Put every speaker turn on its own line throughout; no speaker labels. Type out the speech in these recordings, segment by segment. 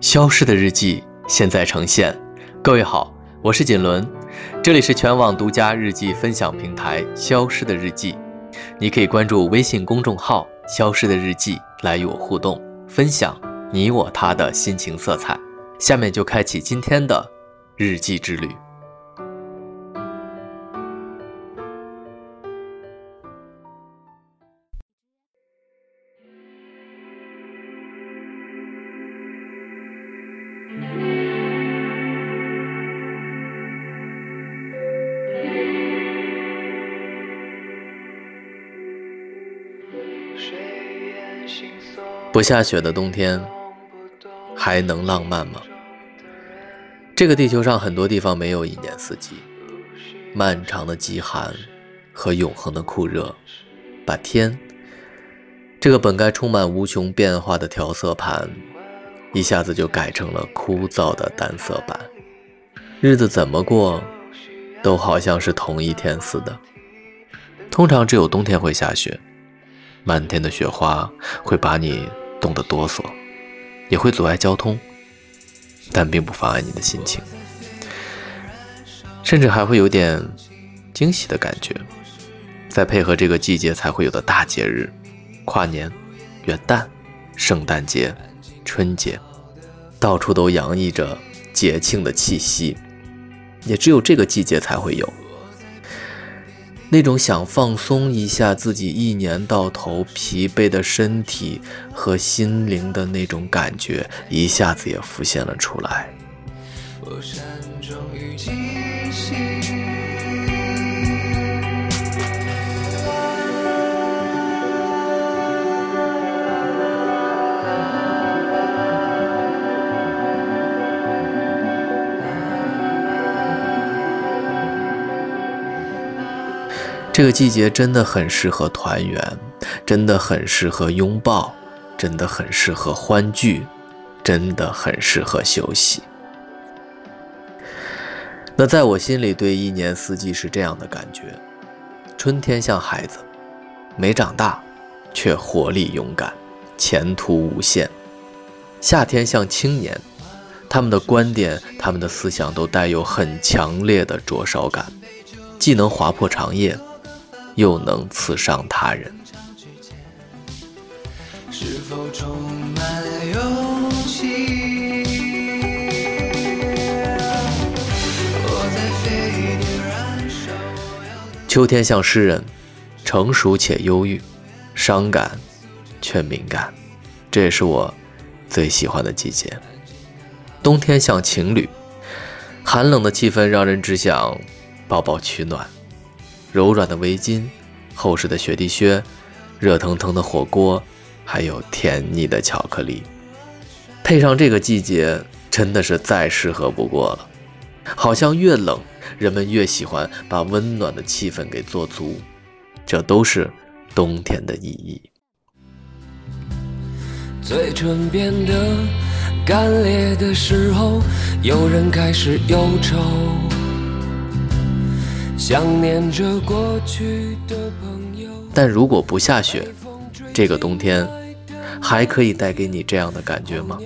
消失的日记现在呈现。各位好，我是锦纶，这里是全网独家日记分享平台《消失的日记》，你可以关注微信公众号“消失的日记”来与我互动，分享你我他的心情色彩。下面就开启今天的日记之旅。不下雪的冬天还能浪漫吗？这个地球上很多地方没有一年四季，漫长的极寒和永恒的酷热，把天这个本该充满无穷变化的调色盘，一下子就改成了枯燥的单色板。日子怎么过，都好像是同一天似的。通常只有冬天会下雪，漫天的雪花会把你冻得哆嗦，也会阻碍交通，但并不妨碍你的心情，甚至还会有点惊喜的感觉。再配合这个季节才会有的大节日，跨年、元旦、圣诞节、春节，到处都洋溢着节庆的气息，也只有这个季节才会有。那种想放松一下自己一年到头疲惫的身体和心灵的那种感觉，一下子也浮现了出来。佛山终于清醒这个季节真的很适合团圆，真的很适合拥抱，真的很适合欢聚，真的很适合休息。那在我心里，对一年四季是这样的感觉：春天像孩子，没长大，却活力勇敢，前途无限；夏天像青年，他们的观点、他们的思想都带有很强烈的灼烧感，既能划破长夜。又能刺伤他人。秋天像诗人，成熟且忧郁，伤感却敏感，这也是我最喜欢的季节。冬天像情侣，寒冷的气氛让人只想抱抱取暖。柔软的围巾，厚实的雪地靴，热腾腾的火锅，还有甜腻的巧克力，配上这个季节，真的是再适合不过了。好像越冷，人们越喜欢把温暖的气氛给做足，这都是冬天的意义。嘴唇变得干裂的时候，有人开始忧愁。想念着过去的朋友。但如果不下雪，这个冬天还可以带给你这样的感觉吗？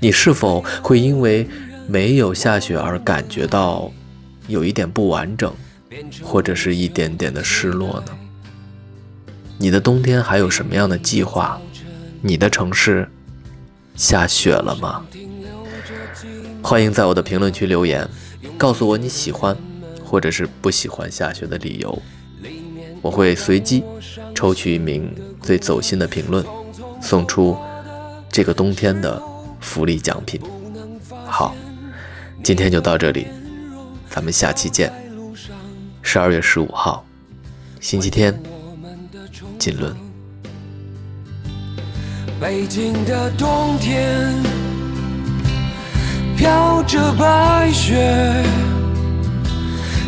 你是否会因为没有下雪而感觉到有一点不完整，或者是一点点的失落呢？你的冬天还有什么样的计划？你的城市下雪了吗？欢迎在我的评论区留言，告诉我你喜欢。或者是不喜欢下雪的理由，我会随机抽取一名最走心的评论，送出这个冬天的福利奖品。好，今天就到这里，咱们下期见。十二月十五号，星期天，锦纶。北京的冬天，飘着白雪。